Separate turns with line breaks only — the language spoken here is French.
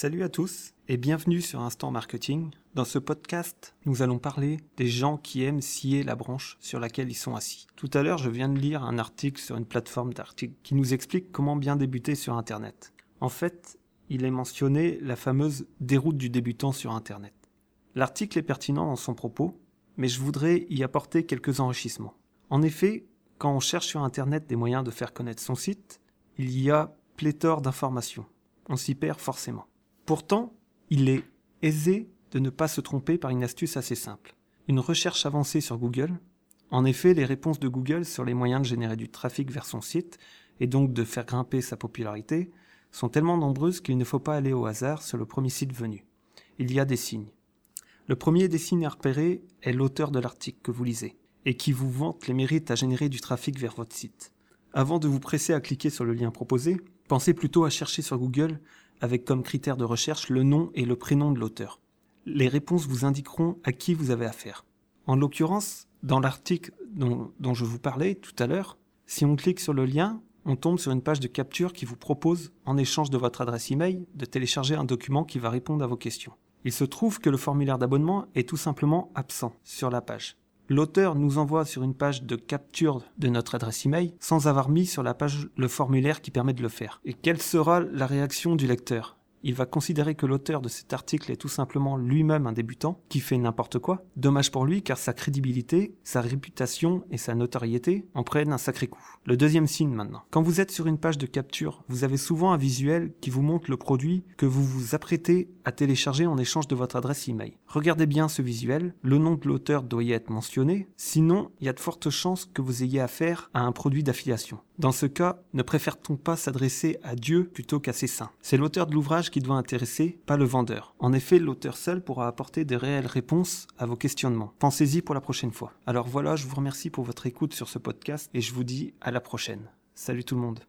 Salut à tous et bienvenue sur Instant Marketing. Dans ce podcast, nous allons parler des gens qui aiment scier la branche sur laquelle ils sont assis. Tout à l'heure, je viens de lire un article sur une plateforme d'articles qui nous explique comment bien débuter sur Internet. En fait, il est mentionné la fameuse déroute du débutant sur Internet. L'article est pertinent dans son propos, mais je voudrais y apporter quelques enrichissements. En effet, quand on cherche sur Internet des moyens de faire connaître son site, il y a pléthore d'informations. On s'y perd forcément. Pourtant, il est aisé de ne pas se tromper par une astuce assez simple. Une recherche avancée sur Google. En effet, les réponses de Google sur les moyens de générer du trafic vers son site, et donc de faire grimper sa popularité, sont tellement nombreuses qu'il ne faut pas aller au hasard sur le premier site venu. Il y a des signes. Le premier des signes à repérer est l'auteur de l'article que vous lisez, et qui vous vante les mérites à générer du trafic vers votre site. Avant de vous presser à cliquer sur le lien proposé, pensez plutôt à chercher sur Google avec comme critère de recherche le nom et le prénom de l'auteur. Les réponses vous indiqueront à qui vous avez affaire. En l'occurrence, dans l'article dont, je vous parlais tout à l'heure, si on clique sur le lien, on tombe sur une page de capture qui vous propose, en échange de votre adresse email, de télécharger un document qui va répondre à vos questions. Il se trouve que le formulaire d'abonnement est tout simplement absent sur la page. L'auteur nous envoie sur une page de capture de notre adresse email sans avoir mis sur la page le formulaire qui permet de le faire. Et quelle sera la réaction du lecteur? Il va considérer que l'auteur de cet article est tout simplement lui-même un débutant, qui fait n'importe quoi. Dommage pour lui car sa crédibilité, sa réputation et sa notoriété en prennent un sacré coup. Le deuxième signe maintenant. Quand vous êtes sur une page de capture, vous avez souvent un visuel qui vous montre le produit que vous vous apprêtez à télécharger en échange de votre adresse email. Regardez bien ce visuel, le nom de l'auteur doit y être mentionné, sinon il y a de fortes chances que vous ayez affaire à un produit d'affiliation. Dans ce cas, ne préfère-t-on pas s'adresser à Dieu plutôt qu'à ses saints? C'est l'auteur de l'ouvrage qui doit intéresser, pas le vendeur. En effet, l'auteur seul pourra apporter des réelles réponses à vos questionnements. Pensez-y pour la prochaine fois. Alors voilà, je vous remercie pour votre écoute sur ce podcast et je vous dis à la prochaine. Salut tout le monde.